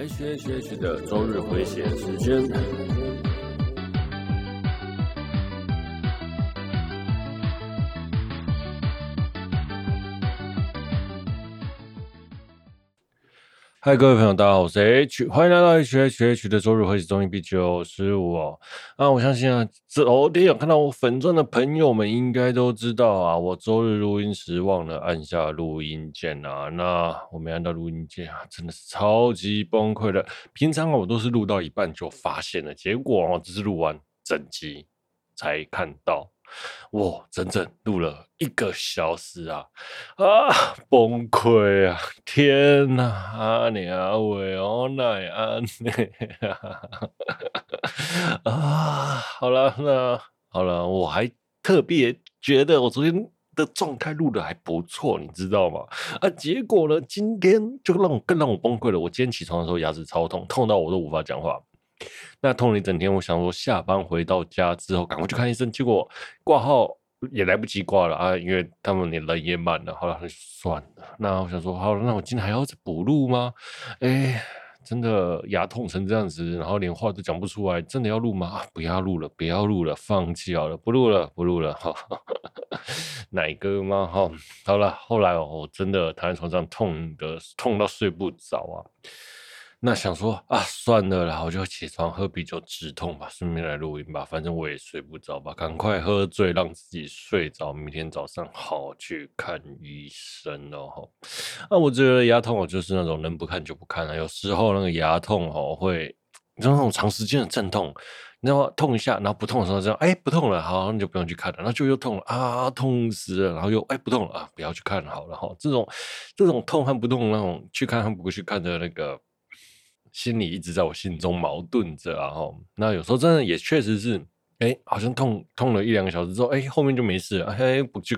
H H H 的周日回血时间。嗨，各位朋友，大家好，我是 H，欢迎来到 H H H 的周日回血中一比九十五哦。那我相信啊，昨天有看到我粉钻的朋友们应该都知道啊，我周日录音时忘了按下录音键啊。那我没按到录音键啊，真的是超级崩溃的。平常我都是录到一半就发现了，结果哦，只是录完整集才看到。我整整录了一个小时啊啊，崩溃啊！天哪，阿娘喂，我奈安呢？啊，好了，那好了，我还特别觉得我昨天的状态录得还不错，你知道吗？啊，结果呢，今天就让我更让我崩溃了。我今天起床的时候牙齿超痛，痛到我都无法讲话。那痛了一整天，我想说下班回到家之后赶快去看医生，结果挂号也来不及挂了啊，因为他们连人也满了。好了，算了。那我想说，好了，那我今天还要再补录吗？哎、真的牙痛成这样子，然后连话都讲不出来，真的要录吗？不要录了，不要录了，放弃好了，不录了，不录了。哈，奶哥吗？哈，好了，后来我真的躺在床上痛的痛到睡不着啊。那想说啊，算了啦，我就起床喝啤酒止痛吧，顺便来录音吧，反正我也睡不着吧，赶快喝醉让自己睡着，明天早上好去看医生哦。那我觉得牙痛，我就是那种能不看就不看了，有时候那个牙痛哦会，你知道那种长时间的阵痛，你知道吗？痛一下，然后不痛的时候这样，哎，不痛了，好，那就不用去看了，然后就又痛了啊，痛死了，然后又哎不痛了啊，不要去看好了哈。这种这种痛和不痛那种去看和不去看的那个。心里一直在我心中矛盾着啊，吼，那有时候真的也确实是，哎、好像痛痛了一两个小时之后，哎、欸，后面就没事了，哎、不就，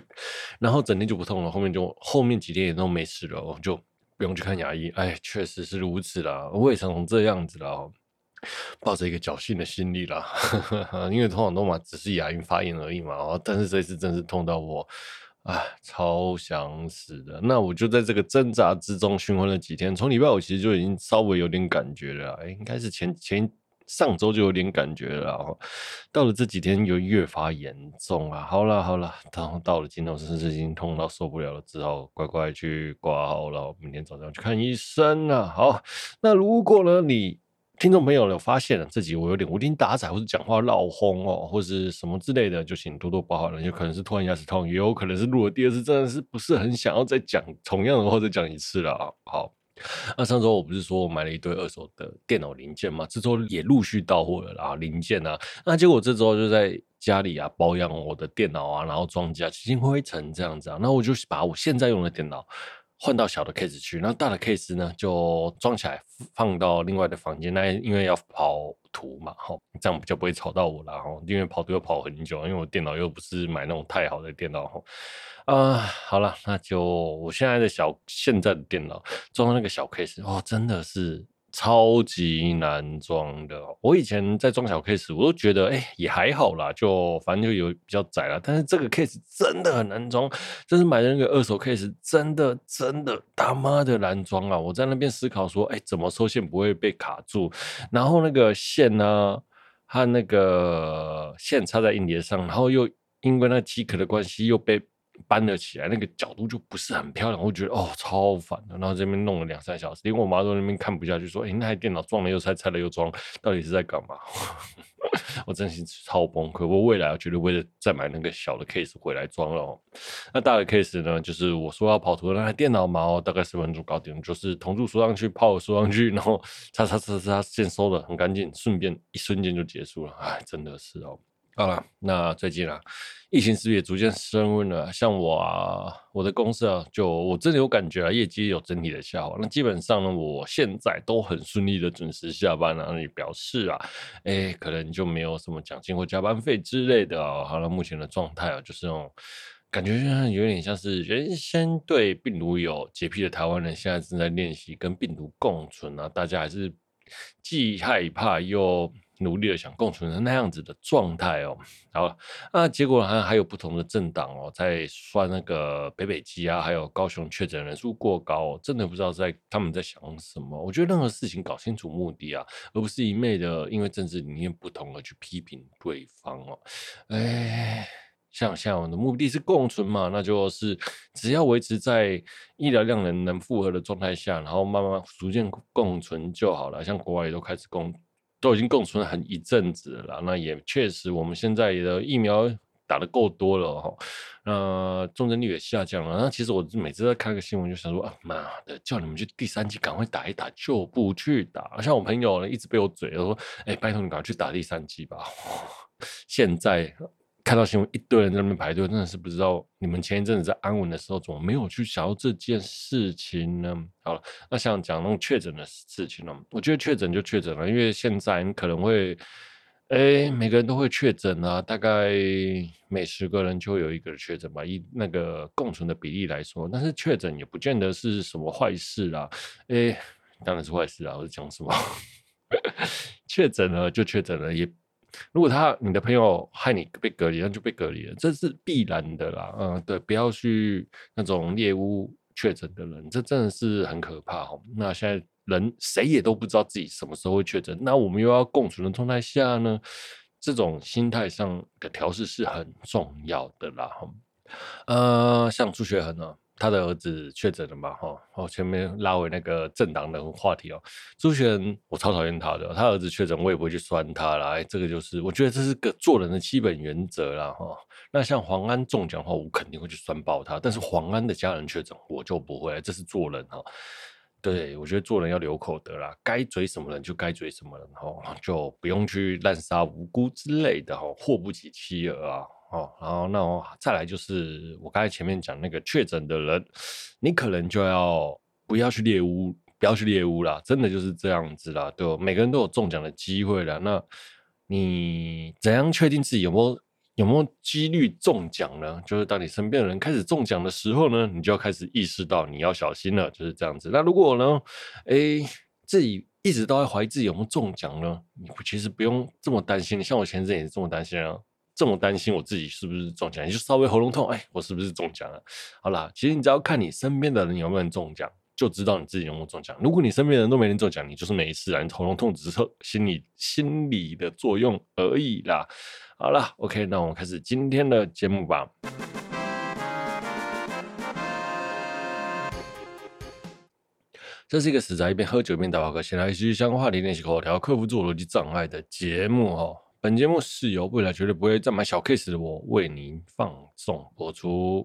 然后整天就不痛了，后面就后面几天也都没事了，我就不用去看牙医，哎、欸，确实是如此啦，我也常常这样子啦，抱着一个侥幸的心理啦，因为通常都嘛只是牙龈发炎而已嘛，但是这次真是痛到我。啊，超想死的！那我就在这个挣扎之中循环了几天，从礼拜五其实就已经稍微有点感觉了，哎，应该是前前上周就有点感觉了，到了这几天又越发严重啊！好了好了，然后到了今天我甚至已经痛到受不了了，只好乖乖去挂号了，明天早上去看医生了。好，那如果呢你？听众朋友有发现了，这集我有点无精打采，或是讲话闹轰哦，或是什么之类的，就请多多包涵了。有可能是突然牙齿痛，也有可能是录了第二次，真的是不是很想要再讲同样的话再讲一次了啊。好，那上周我不是说我买了一堆二手的电脑零件嘛，这周也陆续到货了啊，零件啊。那结果这周就在家里啊保养我的电脑啊，然后装甲清灰尘这样子啊，那我就把我现在用的电脑。换到小的 case 去，那大的 case 呢就装起来放到另外的房间。那因为要跑图嘛，吼，这样就不会吵到我了，吼。因为跑图要跑很久，因为我电脑又不是买那种太好的电脑，吼。啊，好了，那就我现在的小现在的电脑装那个小 case，哦，真的是。超级难装的，我以前在装小 case，我都觉得哎、也还好啦，就反正就有比较窄啦。但是这个 case 真的很难装，就是买的那个二手 case，真的真的他妈的难装啊！我在那边思考说，哎、怎么收线不会被卡住？然后那个线呢，和那个线插在硬碟上，然后又因为那机壳的关系又被。搬了起来，那个角度就不是很漂亮，我觉得哦超烦的。然后这边弄了两三小时，连我妈都在那边看不下去，说：“哎、那台电脑装了又拆，拆了又装，到底是在干嘛？” 我真心超崩溃。我未来绝对为了再买那个小的 case 回来装了。那大的 case 呢？就是我说要跑图的那台电脑嘛，哦，大概十分钟搞定，就是铜柱输上去，炮输上去，然后擦擦擦擦，线收的很干净，顺便一瞬间就结束了。哎，真的是哦。好了，那最近啊，疫情是不是也逐渐升温了？像我啊，我的公司啊，就我真的有感觉啊，业绩有整体的下滑。那基本上呢，我现在都很顺利的准时下班了，啊，那也表示啊，哎、可能就没有什么奖金或加班费之类的。好了，目前的状态啊，就是那种感觉有点像是原先对病毒有洁癖的台湾人，现在正在练习跟病毒共存啊。大家还是既害怕又。努力的想共存的那样子的状态哦。好，那结果好像还有不同的政党哦，在算那个北北基啊，还有高雄确诊人数过高，真的不知道在他们在想什么。我觉得任何事情搞清楚目的啊，而不是一昧的因为政治理念不同而去批评对方哦。哎。像像我们的目的是共存嘛，那就是只要维持在医疗量能能负荷的状态下，然后慢慢逐渐共存就好了。像国外也都开始共，都已经共存了很一阵子了。那也确实，我们现在的疫苗打的够多了哈，那重症率也下降了。那其实我每次在看个新闻，就想说啊妈的，叫你们去第三剂赶快打一打，就不去打。像我朋友呢，一直被我嘴，说哎、拜托你赶快去打第三剂吧。现在。看到新闻，一堆人在那边排队，真的是不知道你们前一阵子在安稳的时候，怎么没有去想到这件事情呢？好了，那像讲那种确诊的事情呢，我觉得确诊就确诊了，因为现在你可能会，哎、每个人都会确诊啊，大概每十个人就会有一个确诊吧，以那个共存的比例来说，但是确诊也不见得是什么坏事啦，哎、当然是坏事啊，我是讲什么？确诊了就确诊了，也。如果他你的朋友害你被隔离，那就被隔离了，这是必然的啦。嗯，对，不要去那种猎物确诊的人，这真的是很可怕哦。那现在人谁也都不知道自己什么时候会确诊，那我们又要共存的状态下呢，这种心态上的调试是很重要的啦。呃，像朱学恒呢。他的儿子确诊了嘛？哈，哦，前面拉回那个政党的话题哦。朱学恒，我超讨厌他的。他儿子确诊，我也不会去酸他啦。哎，这个就是我觉得这是个做人的基本原则啦。哈，那像黄安中奖的话，我肯定会去酸爆他。但是黄安的家人确诊，我就不会。这是做人哈。对，我觉得做人要留口德啦，该嘴什么人就该嘴什么人哈，就不用去滥杀无辜之类的哈，祸不及妻儿啊。哦，然后那我再来就是我刚才前面讲那个确诊的人，你可能就要不要去猎屋，不要去猎屋啦，真的就是这样子啦，对，每个人都有中奖的机会啦。那你怎样确定自己有没有有没有几率中奖呢？就是当你身边的人开始中奖的时候呢，你就要开始意识到你要小心了，就是这样子。那如果呢，诶，自己一直都在怀疑自己有没有中奖呢，你其实不用这么担心。像我前阵也是这么担心啊。这么担心我自己是不是中奖，你就稍微喉咙痛，哎，我是不是中奖了？好啦，其实你只要看你身边的人有没有中奖，就知道你自己有没有中奖。如果你身边人都没人中奖，你就是没事啊，你喉咙痛只是心理心理的作用而已啦。好啦，OK，那我们开始今天的节目吧。这是一个死宅一边喝酒一边打扑克，闲来继续相关话题练习口条，克服自我逻辑障碍的节目哦。本节目是由未来绝对不会再买小 case 的我为您放送播出。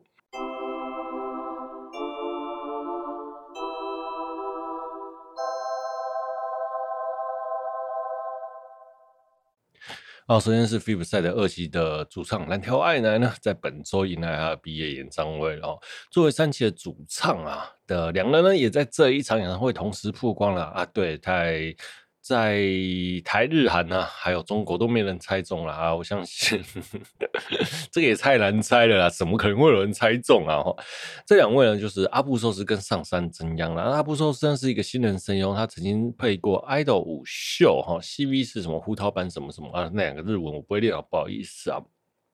好，首先是 FIB 赛的二期的主唱蓝条爱男呢，在本周迎来他的毕业演唱会哦。作为三期的主唱啊的两人呢，也在这一场演唱会同时曝光了啊。对，太。在台日韩呐、啊，还有中国都没人猜中了啊！我相信呵 呵这个也太难猜了啦，怎么可能会有人猜中啊？这两位呢，就是阿部寿司跟上山真央啦。阿部寿司呢是一个新人声优，他曾经配过《idol 舞秀》哈，CV 是什么胡桃版什么什么啊？那两个日文我不会念啊，不好意思啊。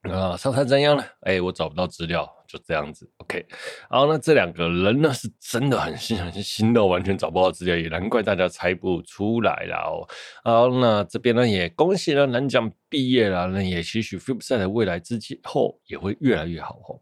啊，上山真央呢？哎，我找不到资料。就这样子，OK。然后呢，这两个人呢是真的很新，很新的，完全找不到资料，也难怪大家猜不出来啦哦。好，那这边呢也恭喜了南奖毕业了，那也期许 Flipside 的未来之后也会越来越好哦。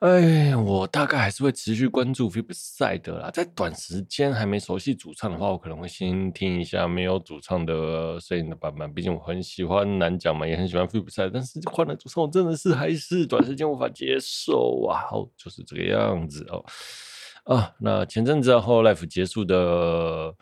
哎，我大概还是会持续关注 Flipside 的啦。在短时间还没熟悉主唱的话，我可能会先听一下没有主唱的声音的版本。毕竟我很喜欢南奖嘛，也很喜欢 Flipside，但是换了主唱，我真的是还是短时间无法接受。哇，哦，就是这个样子哦。啊，那前阵子后 Life 结束的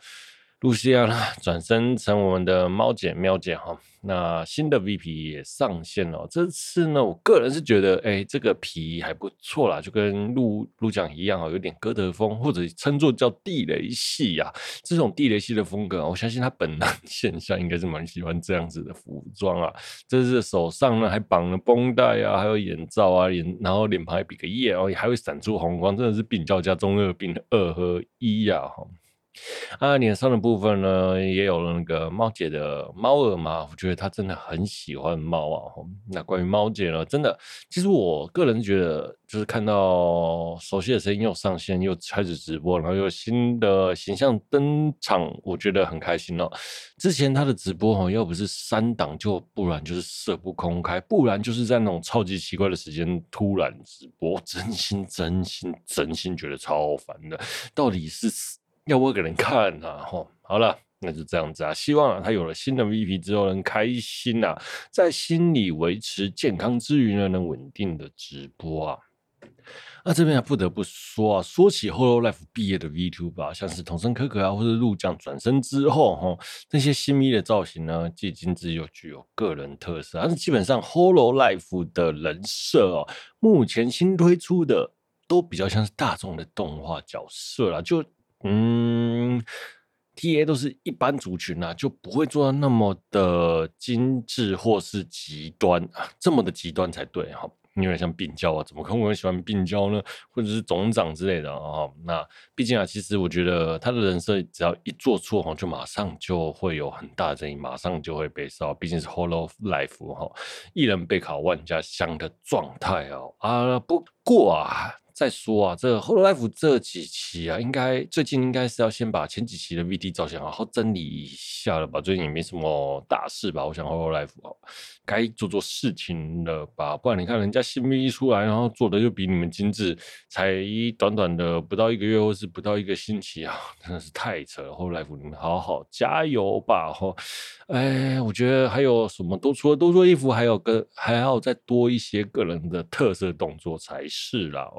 露西亚呢，转身成我们的猫姐喵姐哈。那新的 VP 也上线了，这次呢，我个人是觉得，哎，这个皮还不错啦，就跟鹿鹿讲一样啊，有点哥德风，或者称作叫地雷系呀。这种地雷系的风格，我相信他本能现象应该是蛮喜欢这样子的服装啊。这是手上呢还绑了绷带啊，还有眼罩啊，眼然后脸庞还比个耶哦，还会闪出红光，真的是病娇加中二病的二合一呀哈。啊，脸上的部分呢，也有了那个猫姐的猫耳嘛，我觉得她真的很喜欢猫啊。那关于猫姐呢，真的，其实我个人觉得，就是看到熟悉的声音又上线，又开始直播，然后又新的形象登场，我觉得很开心哦。之前她的直播哈，要不是三档，就不然就是设不公开，不然就是在那种超级奇怪的时间突然直播，真心真心真心觉得超烦的，到底是？要我给人看呐，吼，好了，那就这样子啊。希望啊，他有了新的 VP 之后能开心呐，在心理维持健康之余呢，能稳定的直播啊。那这边啊不得不说啊，说起 Hololive 毕业的 VTuber，像是童生可可啊，或者陆酱转身之后，哈，那些新 V 的造型呢，既精致又具有个人特色。但是基本上 Hololive 的人设哦，目前新推出的都比较像是大众的动画角色啦，就。嗯，T A 都是一般族群啊，就不会做到那么的精致或是极端啊，这么的极端才对哈。因为像病娇啊，怎么可能会喜欢病娇呢？或者是总长之类的啊？那毕竟啊，其实我觉得他的人设只要一做错哈，就马上就会有很大的争议，马上就会被烧。毕竟是 Hollow Life 哈，一人备考万家香的状态哦啊，不过啊。再说啊，这 Hololive 这几期啊，应该最近应该是要先把前几期的 V D 造型好好整理一下了吧？最近也没什么大事吧？我想 Hololive 啊，该做做事情了吧？不然你看人家新 V 一出来，然后做的又比你们精致，才短短的不到一个月或是不到一个星期啊，真的是太扯了。Hololive 你们好好加油吧！哈，哎，我觉得还有什么都除了多做衣服，还有个还要再多一些个人的特色动作才是啦。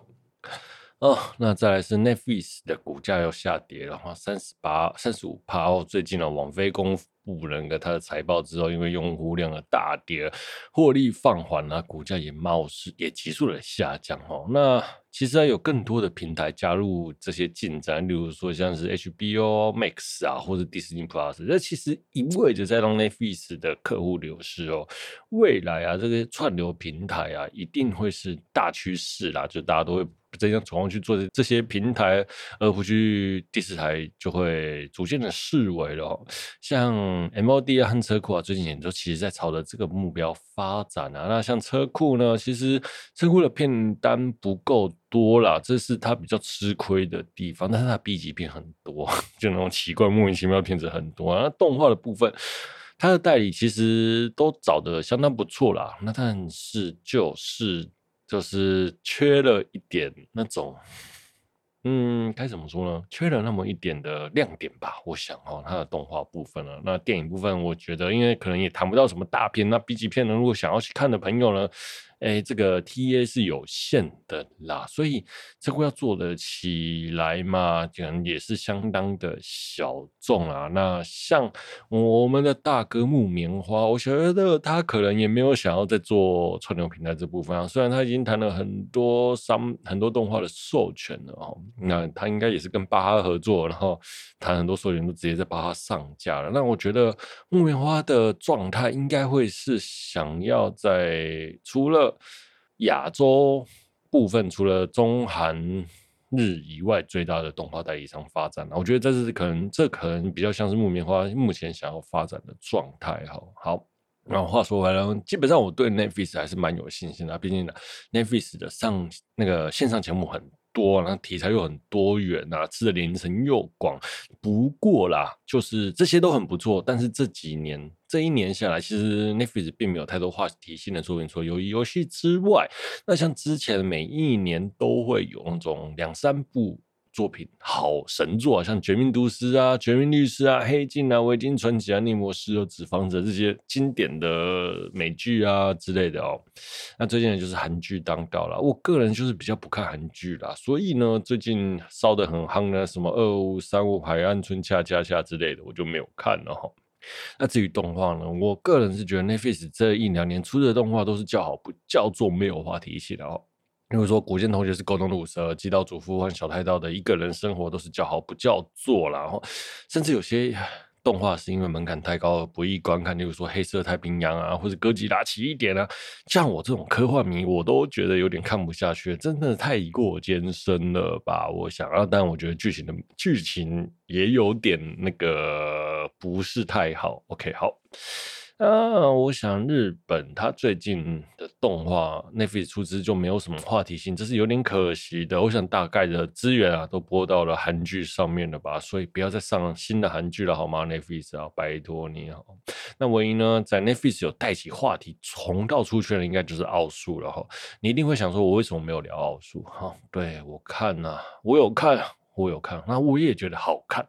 哦，那再来是 Netflix 的股价又下跌了哈，三十八、三十五趴哦。最近呢，网飞公布了个它的财报之后，因为用户量的大跌，获利放缓了，股价也貌似也急速的下降哦。那其实还有更多的平台加入这些进展，例如说像是 HBO Max 啊，或者 Disney Plus，这其实意味着在让 Netflix 的客户流失哦。未来啊，这个串流平台啊，一定会是大趋势啦，就大家都会。这样主动去做这些平台，而不去第四台，就会逐渐的式微了。像 MOD 啊和车库啊，最近也都其实在朝着这个目标发展啊。那像车库呢，其实车库的片单不够多啦，这是他比较吃亏的地方。但是他 B 级片很多，就那种奇怪莫名其妙的片子很多啊。那动画的部分，他的代理其实都找的相当不错啦。那但是就是。就是缺了一点那种，嗯，该怎么说呢？缺了那么一点的亮点吧。我想哦，它的动画部分了，那电影部分，我觉得因为可能也谈不到什么大片，那 B 级片呢，如果想要去看的朋友呢？哎，这个 TA 是有限的啦，所以这个要做得起来嘛，可能也是相当的小众啊。那像我们的大哥木棉花，我觉得他可能也没有想要再做串流平台这部分啊。虽然他已经谈了很多商很多动画的授权了哦，那他应该也是跟巴哈合作，然后谈很多授权都直接在巴哈上架了。那我觉得木棉花的状态应该会是想要在除了亚洲部分除了中韩日以外，最大的动画代理商发展，我觉得这是可能，这可能比较像是木棉花目前想要发展的状态。哈，好，然后话说回来，基本上我对 Netflix 还是蛮有信心的，毕竟 Netflix 的上那个线上节目很多，然后题材又很多元啊，吃的年龄层又广。不过啦，就是这些都很不错，但是这几年这一年下来，其实 Netflix 并没有太多话题性的作品，除了游戏之外，那像之前每一年都会有那种两三部。作品好神作啊，像《绝命毒师》啊，《绝命律师》啊，《黑镜》啊，《维京传奇》啊，《逆魔师》和《纸房子》这些经典的美剧啊之类的哦。那最近呢，就是韩剧当道了。我个人就是比较不看韩剧啦，所以呢，最近烧得很夯的什么《二五三五海岸村恰恰恰》之类的，我就没有看了哈。那至于动画呢，我个人是觉得 Netflix 这一两年出的动画都是叫好不叫做，没有话题性的哦。比如说，古见同学是沟通路蛇，极道主妇和小太刀的一个人生活都是叫好不叫座啦，然后甚至有些动画是因为门槛太高而不易观看，例如说《黑色太平洋》啊，或者《哥吉拉》奇异点啊，像我这种科幻迷，我都觉得有点看不下去，真的太过艰深了吧？我想啊，但我觉得剧情的剧情也有点那个呃不是太好。OK，好。啊，我想日本它最近的动画 n e t f l i 出资就没有什么话题性，这是有点可惜的。我想大概的资源啊都播到了韩剧上面了吧，所以不要再上新的韩剧了好吗 n e t f l i 啊，拜托你好。那唯一呢，在 n e t f l i 有带起话题重蹈出圈的，应该就是奥数了哈。你一定会想说，我为什么没有聊奥数？哈，对，我看呐、我有看，我有看，那我也觉得好看。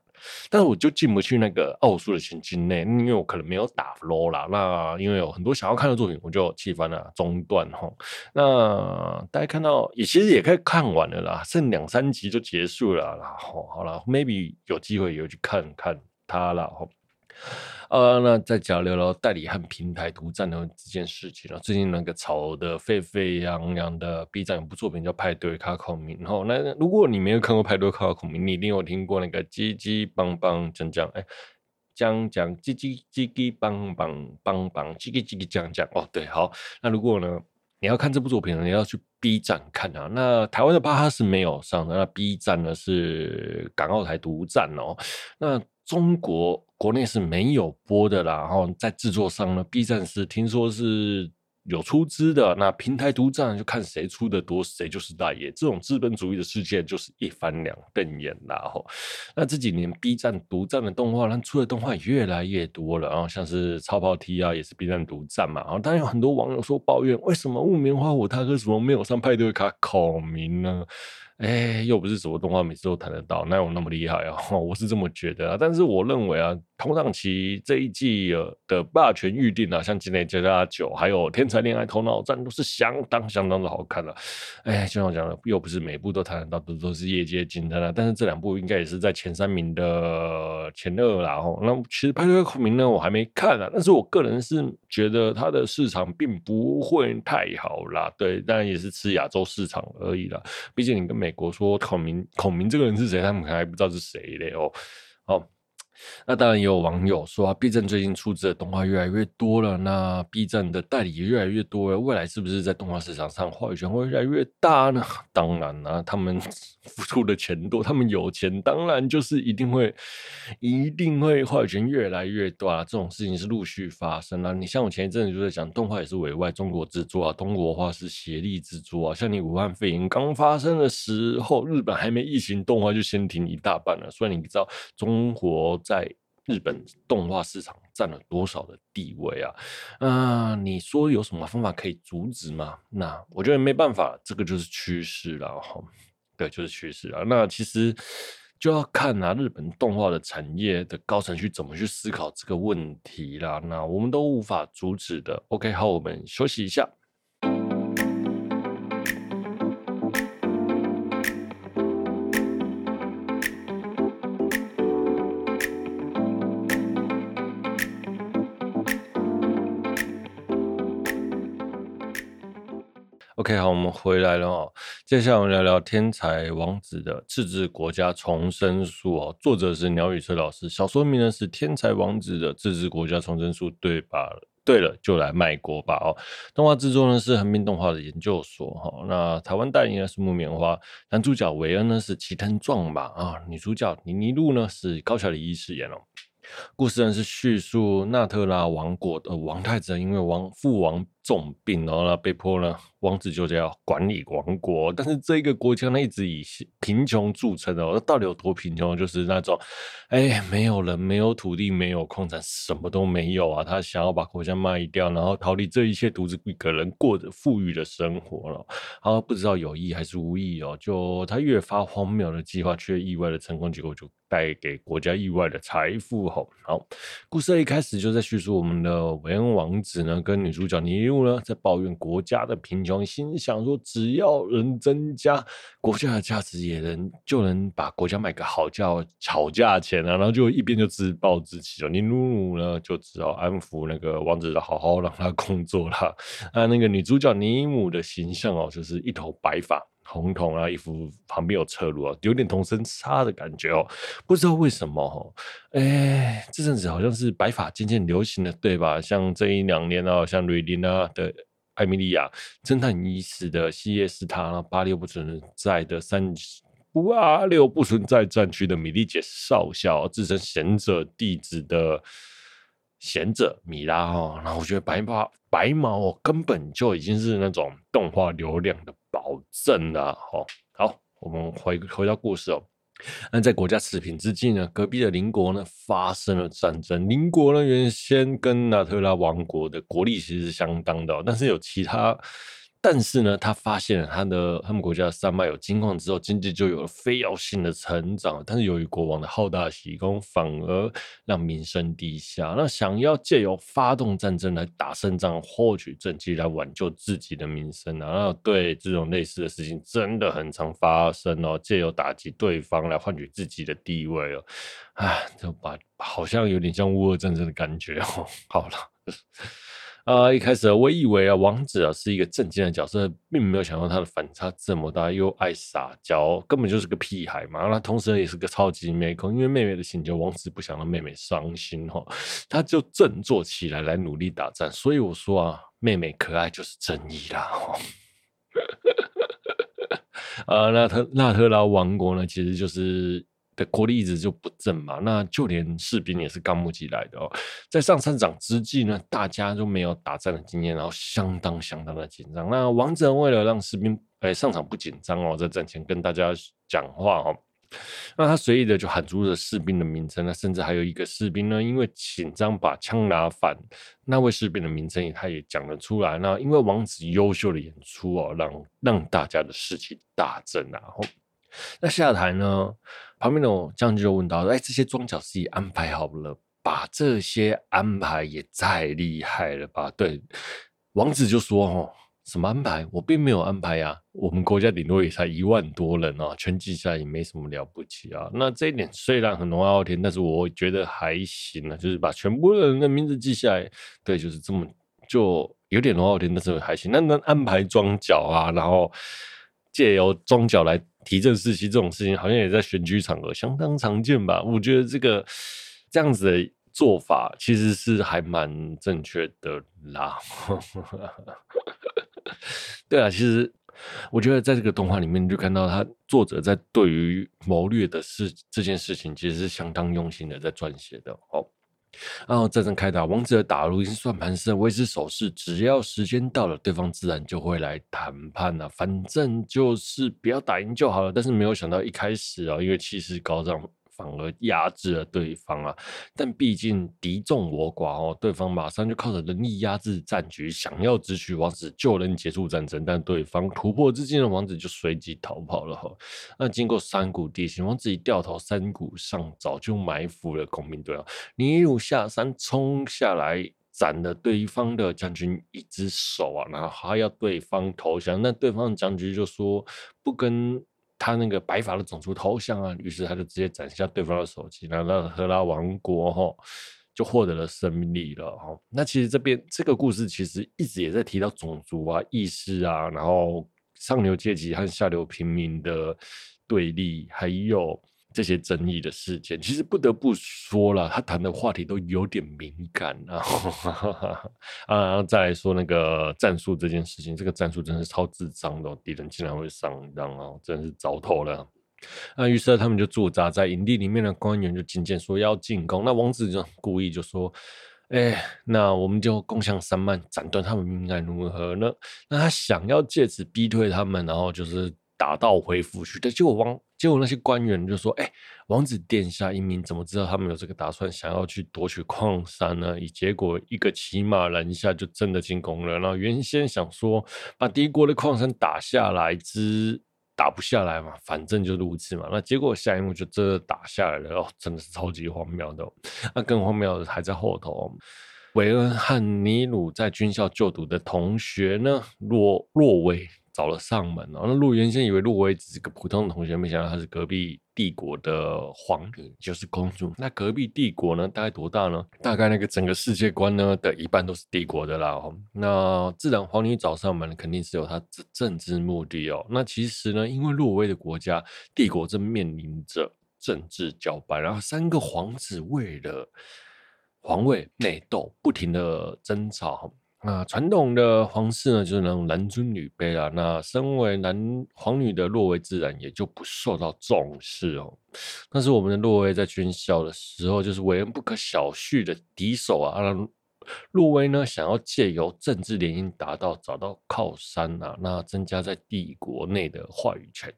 但是我就进不去那个奥数的情境内，因为我可能没有打 low 啦。那因为有很多想要看的作品，我就弃番了，中断哈。那大家看到也其实也可以看完了啦，剩两三集就结束了啦。好，好了，maybe 有机会也会去看看它了哈。呃，那再讲聊聊代理和平台独占的这件事情了。最近那个炒得沸沸扬扬的 B 站有部作品叫《派对卡孔明》然后。那如果你没有看过《派对卡孔明》，你一定有听过那个叽叽邦邦讲讲，哎，讲讲叽叽叽叽邦邦邦邦叽叽叽叽讲讲哦，对，好。那如果呢，你要看这部作品呢，你要去 B 站看啊。那台湾的巴哈是没有上的，那 B 站呢是港澳台独占哦。那中国国内是没有播的啦，然后在制作上呢，B 站是听说是有出资的，那平台独占就看谁出的多，谁就是大爷。这种资本主义的世界就是一翻两瞪眼啦，吼。那这几年 B 站独占的动画，它出的动画越来越多了，然后像是超跑 T 啊，也是 B 站独占嘛。然后当然有很多网友说抱怨，为什么木棉花火他为什么没有上派对卡孔明呢？哎，又不是什么动画每次都谈得到，哪有那么厉害啊？我是这么觉得啊。但是我认为啊，同档期这一季的霸权预定啊，像《吉野家家酒》还有《天才恋爱头脑战》都是相当相当的好看的。哎，就像我讲的，又不是每部都谈得到，都都是业界惊叹了。但是这两部应该也是在前三名的前二啦。哦，那其实《派对孔明》呢，我还没看啊，但是我个人是觉得它的市场并不会太好啦。对，当然也是吃亚洲市场而已啦。毕竟你跟美。美国说孔明，孔明这个人是谁？他们可能还不知道是谁嘞哦。好，那当然也有网友说啊，B 站最近出资的动画越来越多了，那 B 站的代理也越来越多了，未来是不是在动画市场上话语权会越来越大呢？当然啦、啊，他们。付出的钱多，他们有钱，当然就是一定会，一定会话语权越来越多啊！这种事情是陆续发生啊。你像我前一阵子就在讲，动画也是委外中国制作啊，中国话是协力制作啊。像你武汉肺炎刚发生的时候，日本还没疫情，动画就先停一大半了。所以你知道中国在日本动画市场占了多少的地位啊？啊、你说有什么方法可以阻止吗？那我觉得没办法，这个就是趋势了哈。对，就是趋势啊。那其实就要看啊，日本动画的产业的高层去怎么去思考这个问题啦。那我们都无法阻止的。OK，好，我们休息一下。OK，好，我们回来了哦。接下来我们聊聊《天才王子》的自治国家重生术哦。作者是鸟语车老师，小说名呢是《天才王子的自治国家重生术》，对吧？对了，就来卖国吧哦。动画制作呢是横滨动画的研究所哈。那台湾代言呢是木棉花，男主角韦恩呢是齐藤壮马啊，女主角妮妮露呢是高桥李依饰演哦。故事呢是叙述纳特拉王国的王太子因为王父王重病，然后呢被迫呢。王子就这样管理王国，但是这个国家呢一直以贫穷著称哦。那到底有多贫穷？就是那种，哎，没有人，没有土地，没有矿产，什么都没有啊。他想要把国家卖掉，然后逃离这一切，独自一个人过着富裕的生活了。好，不知道有意还是无意哦。就他越发荒谬的计划，却意外的成功，结果就带给国家意外的财富。好，好，故事一开始就在叙述我们的韦恩王子呢，跟女主角妮呢，在抱怨国家的贫穷。心想说，只要人增加国家的价值，也能就能把国家卖个好价好价钱啊！然后就一边就自暴自弃了。尼努努呢，就只好安抚那个王子，好好让他工作啦。那，那个女主角尼姆的形象哦，就是一头白发。红铜啊，衣服旁边有侧录啊，有点同声差的感觉哦。不知道为什么哦，哎，这阵子好像是白发渐渐流行了，对吧？像这一两年哦，像瑞琳啊的艾米莉亚，侦探已死的西耶斯塔，八六不存在的三八六不存在战区的米莉姐少校，自称贤者弟子的。贤者米拉哈，然后我觉得白发白毛哦，根本就已经是那种动画流量的保证了哦。好，我们回回到故事哦。那在国家持平之际呢，隔壁的邻国呢发生了战争。邻国呢原先跟纳特拉王国的国力其实是相当的，但是有其他。但是呢，他发现了他的他们国家的山脉有金矿之后，经济就有了飞跃性的成长。但是由于国王的好大喜功，反而让民生低下。那想要借由发动战争来打胜仗，获取政绩来挽救自己的名声啊，那对这种类似的事情真的很常发生哦。借由打击对方来换取自己的地位哦，哎，就把好像有点像乌俄战争的感觉哦。好了。啊、一开始我以为啊，王子啊是一个正经的角色，并没有想到他的反差这么大，又爱撒娇，根本就是个屁孩嘛。那同时也是个超级妹控，因为妹妹的请求，王子不想让妹妹伤心哈，他就振作起来来努力打仗。所以我说啊，妹妹可爱就是正义啦。啊，纳特纳特拉王国呢，其实就是。的国力一直就不振嘛，那就连士兵也是刚募集来的哦。在上山场之际呢，大家都没有打仗的经验，然后相当相当的紧张。那王子为了让士兵哎、上场不紧张哦，在战前跟大家讲话哦，那他随意的就喊出了士兵的名称，那甚至还有一个士兵呢，因为紧张把枪拿反，那位士兵的名称他也讲了出来。那因为王子优秀的演出哦，让让大家的士气大振啊。那下台呢？旁边的将军就问到：“哎，这些装甲自己安排好了吧？这些安排也太厉害了吧？”对，王子就说：“哦，什么安排？我并没有安排呀。我们国家顶多也才一万多人哦，全记下来也没什么了不起啊。那这一点虽然很龙傲天，但是我觉得还行啊，就是把全部人的名字记下来，对，就是这么，就有点龙傲天，但是还行。那那安排装甲啊，然后借由装甲来。”提振士气这种事情，好像也在选举场合相当常见吧？我觉得这个这样子的做法其实是还蛮正确的啦。对啊，其实我觉得在这个动画里面，就看到他作者在对于谋略的事这件事情，其实是相当用心的在撰写的哦。然后战争开打，王者打入已经算盘是未知手势，只要时间到了，对方自然就会来谈判了。反正就是不要打赢就好了。但是没有想到一开始啊，因为气势高涨。反而压制了对方啊！但毕竟敌众我寡哦，对方马上就靠着人力压制战局，想要直取王子就能结束战争。但对方突破之际的王子就随即逃跑了哈。那经过山谷地形，王子一掉头，山谷上早就埋伏了工兵队啊！你一路下山冲下来，斩了对方的将军一只手啊，然后还要对方投降。那对方的将军就说不跟。他那个白发的种族头像啊，于是他就直接斩下对方的首级，然后让赫拉王国哈就获得了胜利了哈。那其实这边这个故事其实一直也在提到种族啊、意识啊，然后上流阶级和下流平民的对立，还有。这些争议的事件，其实不得不说了，他谈的话题都有点敏感啊。啊，然后再来说那个战术这件事情，这个战术真是超智障的，敌人竟然会上当哦，真是糟透了。那于是他们就驻扎在营地里面的官员就进谏说要进攻，那王子就故意就说：“哎，那我们就攻向山脉，斩断他们命脉如何呢？”那他想要借此逼退他们，然后就是。打道回府去，但结果王结果那些官员就说：“哎、王子殿下英明，怎么知道他们有这个打算，想要去夺取矿山呢？”以结果一个骑马拦下，就真的进攻了。然后原先想说把敌国的矿山打下来之打不下来嘛，反正就如此嘛。那结果下一幕就真的打下来了，哦，真的是超级荒谬的。那更荒谬的还在后头，韦恩和尼鲁在军校就读的同学呢，洛洛威。找了上门哦。那陆原先以为洛威只是个普通的同学，没想到他是隔壁帝国的皇女，就是公主。那隔壁帝国呢，大概多大呢？大概那个整个世界观呢的一半都是帝国的啦。哦，那自然皇女找上门，肯定是有她政政治目的哦。那其实呢，因为洛威的国家帝国正面临着政治交班，然后三个皇子为了皇位内斗，不停的争吵。那传统的皇室呢，就是那种男尊女卑啦。那身为男皇女的洛薇自然也就不受到重视哦。但是我们的洛薇在军校的时候，就是为人不可小觑的敌手啊。洛威呢，想要借由政治联姻达到找到靠山啊，那增加在帝国内的话语权。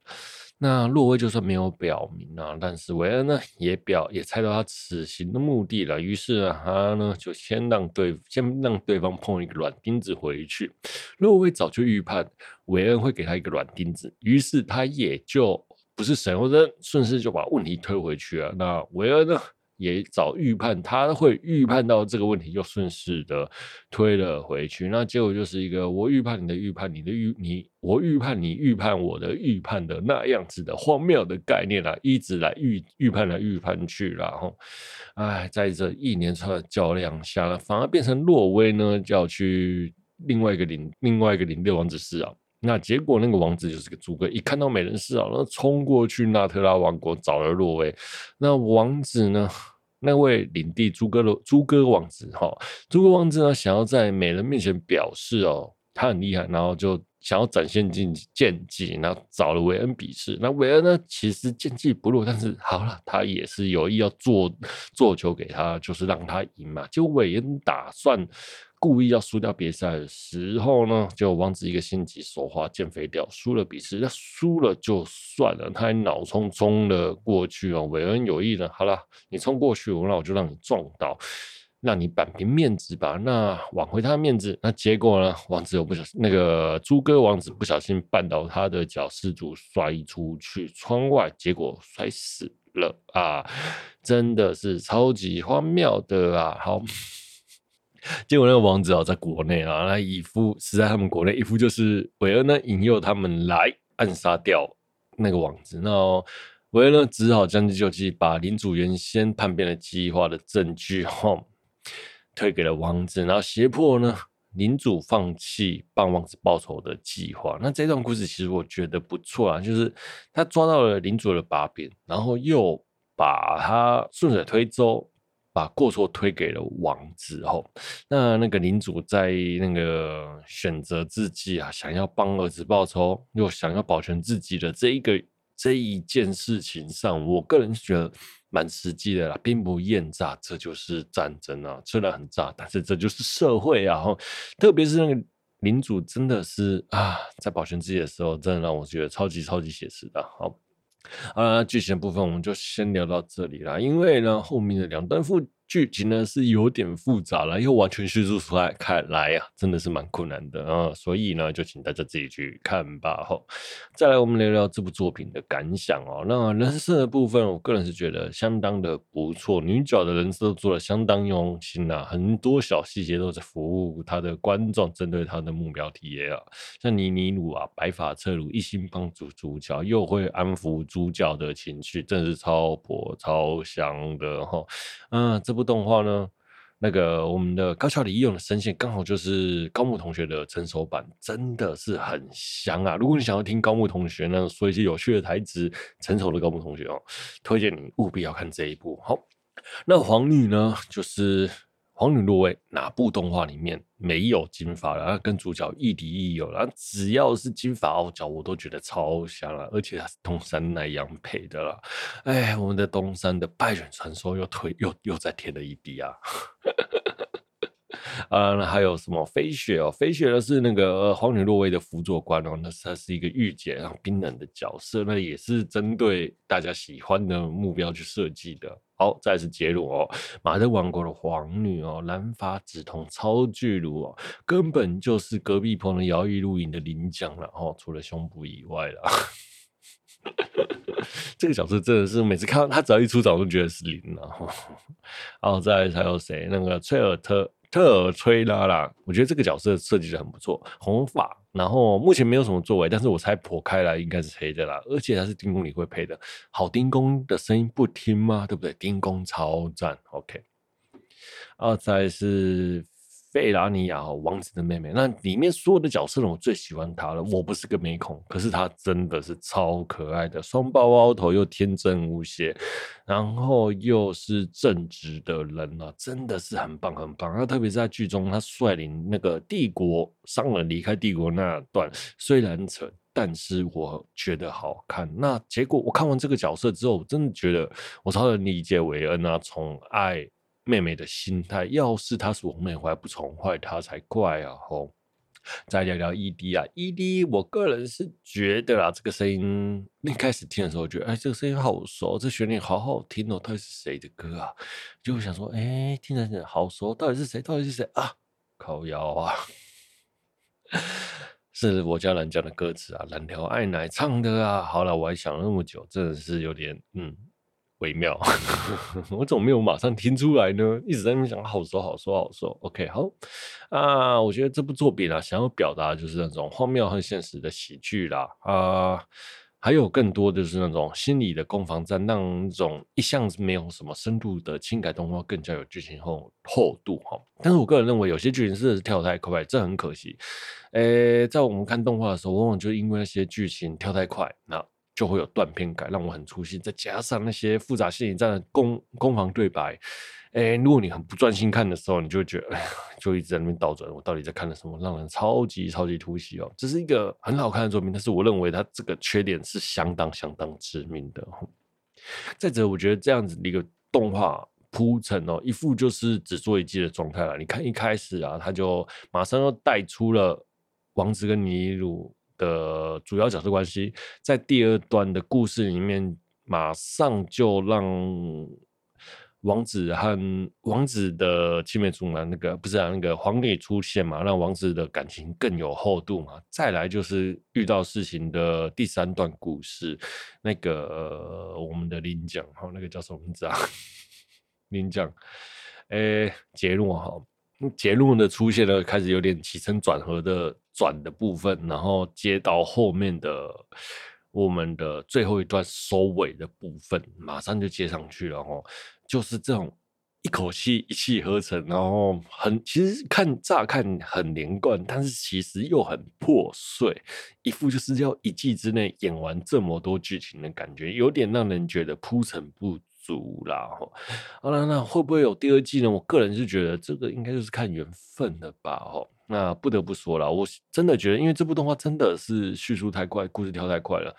那洛威就算没有表明啊，但是韦恩呢也表也猜到他此行的目的了。于是啊，他呢就先让对先让对方碰一个软钉子回去。洛威早就预判韦恩会给他一个软钉子，于是他也就不是神，或者顺势就把问题推回去了。那韦恩呢？也早预判他会预判到这个问题，就顺势的推了回去。那结果就是一个我预判你的预判，你的预你我预判你预判我的预判的那样子的荒谬的概念啊，一直来预预判来预判去，然后，哎，在这一连串的较量下呢，反而变成洛威呢就要去另外一个领另外一个领队王子室啊。那结果那个王子就是个猪哥，一看到美人示好，然后冲过去纳特拉王国找了洛威。那王子呢？那位领地猪哥的猪哥王子哈，猪哥王子呢，想要在美人面前表示哦，他很厉害，然后就想要展现剑剑技，然后找了韦恩比试。那韦恩呢，其实剑技不弱，但是好了，他也是有意要做做球给他，就是让他赢嘛。就韦恩打算。故意要输掉比赛的时候呢，就王子一个心急手滑，剑飞掉，输了比试。那输了就算了，他还脑冲冲了过去哦。韦恩有意呢，好了，你冲过去，那我就让你撞倒，让你扳平面子吧。那挽回他的面子，那结果呢？王子又不小心，那个猪哥王子不小心绊倒他的脚，失足摔出去窗外，结果摔死了啊！真的是超级荒谬的啊！好。结果那个王子啊，在国内啊，那一副是在他们国内一副就是韦恩呢引诱他们来暗杀掉那个王子，那韦恩呢只好将计就计，把领主原先叛变的计划的证据哈推给了王子，然后胁迫呢领主放弃帮王子报仇的计划。那这段故事其实我觉得不错啊，就是他抓到了领主的把柄，然后又把他顺水推舟。把过错推给了王子后，那那个领主在那个选择自己啊，想要帮儿子报仇，又想要保全自己的这一个这一件事情上，我个人觉得蛮实际的啦，兵不厌诈，这就是战争啊。虽然很炸，但是这就是社会啊。特别是那个领主，真的是啊，在保全自己的时候，真的让我觉得超级超级写实的。好。啊，剧情的部分我们就先聊到这里啦，因为呢，后面的两段副剧情呢是有点复杂了，又完全叙述出来，看来、啊，真的是蛮困难的啊，所以呢，就请大家自己去看吧。好，再来我们聊聊这部作品的感想哦。那人设的部分，我个人是觉得相当的不错，女角的人设都做得相当用心呐、啊，很多小细节都在服务他的观众，针对他的目标体验啊，像妮妮鲁啊，白发侧鲁，一心帮助主角，又会安抚主角的情绪，真的是超婆超香的哈。嗯，这部。动画呢，那个我们的高桥李依勇的声线刚好就是高木同学的成熟版，真的是很香啊！如果你想要听高木同学呢说一些有趣的台词，成熟的高木同学哦，推荐你务必要看这一部。好，那黄女呢，就是。黄女洛威哪部动画里面没有金发？然后跟主角亦敌亦友，然后只要是金发傲娇，我都觉得超香了。而且他是东山奈央配的啦。哎，我们的东山的败犬传说又推又又再添了一滴啊！啊，那还有什么飞雪哦？飞雪呢是那个皇女洛威的辅佐官哦，那她是一个御姐，然后冰冷的角色，那也是针对大家喜欢的目标去设计的。好，再次揭露哦，马德王国的皇女哦，蓝发紫瞳超巨乳哦，根本就是隔壁棚的摇曳露营的领奖了哦，除了胸部以外了。这个角色真的是每次看到他只要一出场，我都觉得是零了。然后再还有谁？那个崔尔特特吹拉啦，我觉得这个角色设计的很不错，红发，然后目前没有什么作为，但是我猜破开来应该是黑的啦，而且还是丁公理会配的，好丁公的声音不听吗？对不对？丁公超赞，OK，啊，再是。费拉尼亚王子的妹妹，那里面所有的角色呢，我最喜欢她了。我不是个美恐，可是她真的是超可爱的，双胞凹头又天真无邪，然后又是正直的人啊，真的是很棒很棒。那特别是在剧中，他率领那个帝国商人离开帝国那段，虽然扯，但是我觉得好看。那结果我看完这个角色之后，我真的觉得我超能理解韦恩啊，宠爱。妹妹的心态，要是她是我妹，我还不宠坏她才怪啊！吼，再聊聊 ED 啊，ED，我个人是觉得啊，这个声音一开始听的时候，觉得哎，这个声音好熟，这旋律好好听哦，到底是谁的歌啊？就想说，哎，听着听好熟，到底是谁？到底是谁啊？靠腰啊！是我家蓝酱的歌词啊，蓝条爱奶唱的啊。好了，我还想了那么久，真的是有点嗯。微妙，我怎么没有马上听出来呢？一直在那边想，好说好说好说。OK，好啊，我觉得这部作品啊，想要表达就是那种荒谬和现实的喜剧啦啊，还有更多的是那种心理的攻防战，让那种一向是没有什么深度的轻改动画更加有剧情厚厚度哈。但是我个人认为，有些剧情是跳太快，这很可惜。诶、在我们看动画的时候，往往就因为那些剧情跳太快，那。就会有断片感，让我很出戏。再加上那些复杂心理战的攻攻防对白，哎，如果你很不专心看的时候，你就觉得，就一直在那边倒转，我到底在看了什么，让人超级超级突袭哦。这是一个很好看的作品，但是我认为它这个缺点是相当相当致命的。再者，我觉得这样子的一个动画铺陈哦，一副就是只做一季的状态了。你看一开始啊，他就马上又带出了王子跟尼鲁。的主要角色关系，在第二段的故事里面，马上就让王子和王子的青梅竹马那个不是啊，那个黄磊出现嘛，让王子的感情更有厚度嘛。再来就是遇到事情的第三段故事，那个、呃、我们的林将哈，那个叫什么名字啊？林将，诶，杰诺哈。杰诺的出现呢，开始有点起承转合的转的部分，然后接到后面的我们的最后一段收尾的部分，马上就接上去了哦，就是这种一口气一气呵成，然后很其实看乍看很连贯，但是其实又很破碎，一副就是要一季之内演完这么多剧情的感觉，有点让人觉得铺陈不足啦，好了，那会不会有第二季呢？我个人是觉得这个应该就是看缘分的吧，哦，那不得不说了，我真的觉得，因为这部动画真的是叙述太快，故事跳太快了，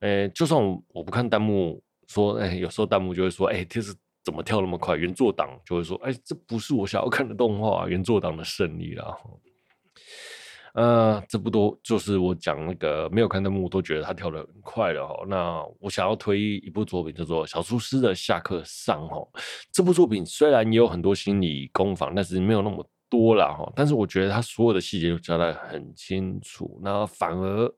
诶，就算我，不看弹幕说，诶，有时候弹幕就会说，诶，这是怎么跳那么快？原作党就会说，诶，这不是我想要看的动画，原作党的胜利啦。呃，这不多，就是我讲那个没有看弹幕都觉得他跳得很快了哈。那我想要推一部作品叫做《小厨师的下课上》哈。这部作品虽然也有很多心理攻防，但是没有那么多啦哈。但是我觉得他所有的细节都交代很清楚，那反而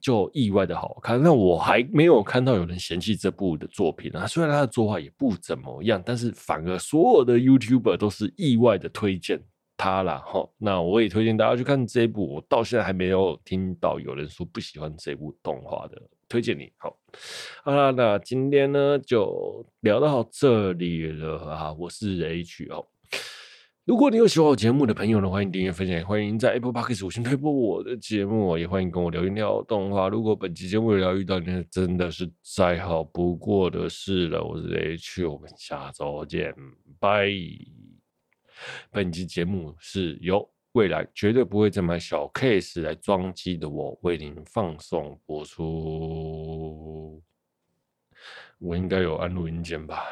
就意外的好看。那我还没有看到有人嫌弃这部的作品啊。虽然他的作画也不怎么样，但是反而所有的 YouTuber 都是意外的推荐。他啦，哈，那我也推荐大家去看这一部。我到现在还没有听到有人说不喜欢这部动画的，推荐你。好，好，那今天呢就聊到这里了啊。我是 H 哦。如果你有喜欢我节目的朋友呢，欢迎订阅分享，欢迎在 Apple Podcast 五星推播我的节目，也欢迎跟我留言聊动画。如果本期节目有疗愈到你，真的是再好不过的事了。我是 H，我们下周见，拜。本期节目是由未来绝对不会再买小 case 来装机的我为您放送播出。我应该有按录音键吧。